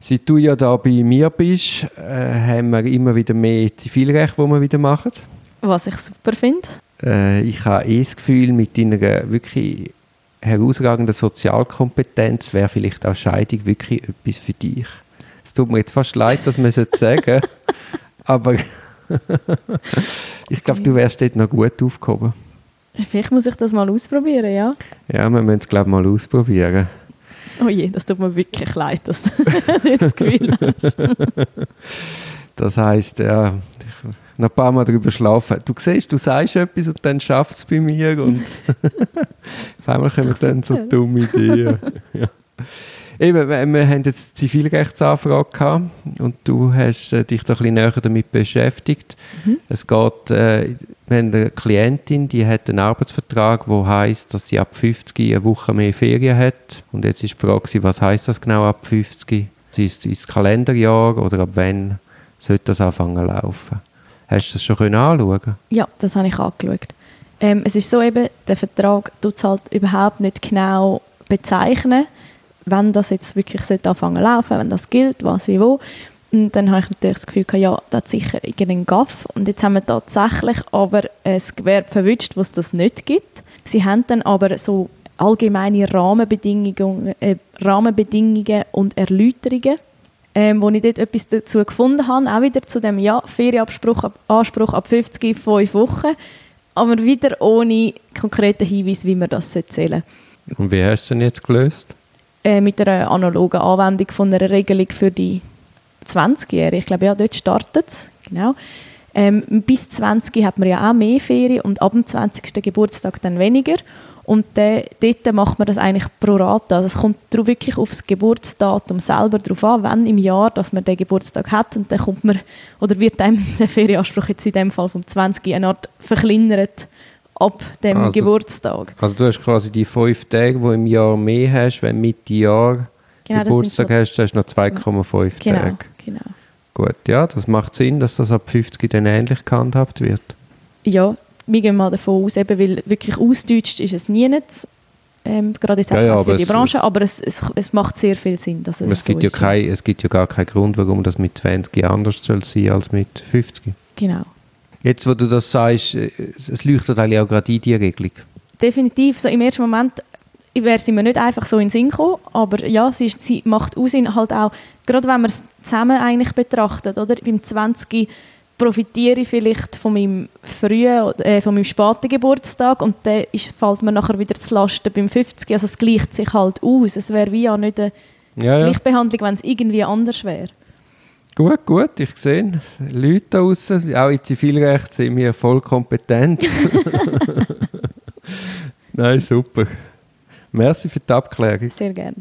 Seit du ja da bei mir bist, äh, haben wir immer wieder mehr Zivilrecht, wo wir wieder machen. Was ich super finde. Äh, ich habe eh das Gefühl, mit deiner wirklich herausragenden Sozialkompetenz wäre vielleicht auch Scheidung wirklich etwas für dich. Es tut mir jetzt fast leid, dass man es sagen aber ich glaube, du wärst dort noch gut aufgehoben. Vielleicht muss ich das mal ausprobieren, ja? Ja, wir müssen es, glaube ich, mal ausprobieren. Oh je, das tut mir wirklich leid, dass du jetzt das Gefühl hast. das heisst, ja, noch ein paar Mal darüber schlafen. Du siehst, du sagst etwas und dann schafft es bei mir und auf einmal kommen dann so dumme Ideen. ja. Eben, wir haben jetzt eine Zivilrechtsanfrage gehabt und du hast äh, dich da ein bisschen näher damit beschäftigt. Mhm. Es geht, äh, wir haben eine Klientin, die hat einen Arbeitsvertrag, der heißt, dass sie ab 50 eine Woche mehr Ferien hat. Und jetzt ist die Frage, was heißt das genau ab 50? Ist es Kalenderjahr oder ab wann sollte das anfangen zu laufen? Hast du das schon können anschauen Ja, das habe ich angeschaut. Ähm, es ist so eben, der Vertrag tut es halt überhaupt nicht genau bezeichnen wenn das jetzt wirklich anfangen laufen, wenn das gilt, was wie wo. Und dann habe ich natürlich das Gefühl, ja, das ist sicher irgendein Gaff. Und jetzt haben wir tatsächlich aber ein Gewerbe verwünscht, was das nicht gibt. Sie haben dann aber so allgemeine Rahmenbedingungen, äh, Rahmenbedingungen und Erläuterungen, ähm, wo ich dort etwas dazu gefunden habe, auch wieder zu dem ja, Ferienanspruch ab, Anspruch ab 50, 5 Wochen, aber wieder ohne konkreten Hinweis, wie man das zählen Und wie hast du es denn jetzt gelöst? Äh, mit einer analogen Anwendung von einer Regelung für die 20-Jährigen. Ich glaube, ja, dort startet es. Genau. Ähm, bis 20 hat man ja auch mehr Ferien und ab dem 20. Geburtstag dann weniger. Und äh, dort macht man das eigentlich pro Rata. Also es kommt wirklich auf das Geburtsdatum selber drauf an, wann im Jahr dass man den Geburtstag hat. Und dann kommt man, oder wird einem der Ferienanspruch jetzt in dem Fall vom 20 eine Art verkleinert ab dem also, Geburtstag. Also du hast quasi die fünf Tage, die du im Jahr mehr hast, wenn du Mitte Jahr genau, Geburtstag so hast, hast du noch 2,5 genau, Tage. Genau. Gut, ja, das macht Sinn, dass das ab 50 dann ähnlich gehandhabt wird. Ja, wir gehen mal davon aus, eben, weil wirklich ausdeutscht ist es nie nicht, ähm, gerade jetzt auch ja, ja, für die Branche, es, aber es, es, es, macht sehr viel Sinn, dass es, es gibt so ja kein, Es gibt ja gar keinen Grund, warum das mit 20 anders soll sein als mit 50. Genau. Jetzt, wo du das sagst, äh, es leuchtet eigentlich auch gerade in die Regelung. Definitiv. So Im ersten Moment wäre sie mir nicht einfach so in den Sinn gekommen, aber ja, sie, ist, sie macht Aussinn halt auch, gerade wenn man es zusammen eigentlich betrachtet, oder? Beim 20 profitiere ich vielleicht von meinem frühen, äh, von meinem späten Geburtstag und dann ist, fällt mir nachher wieder zu Lasten beim 50. Also es gleicht sich halt aus. Es wäre wie ja nicht eine ja. Gleichbehandlung, wenn es irgendwie anders wäre. Gut, gut, ich sehe Leute da draussen, auch in Zivilrecht sind wir voll kompetent. Nein, super. Merci für die Abklärung. Sehr gerne.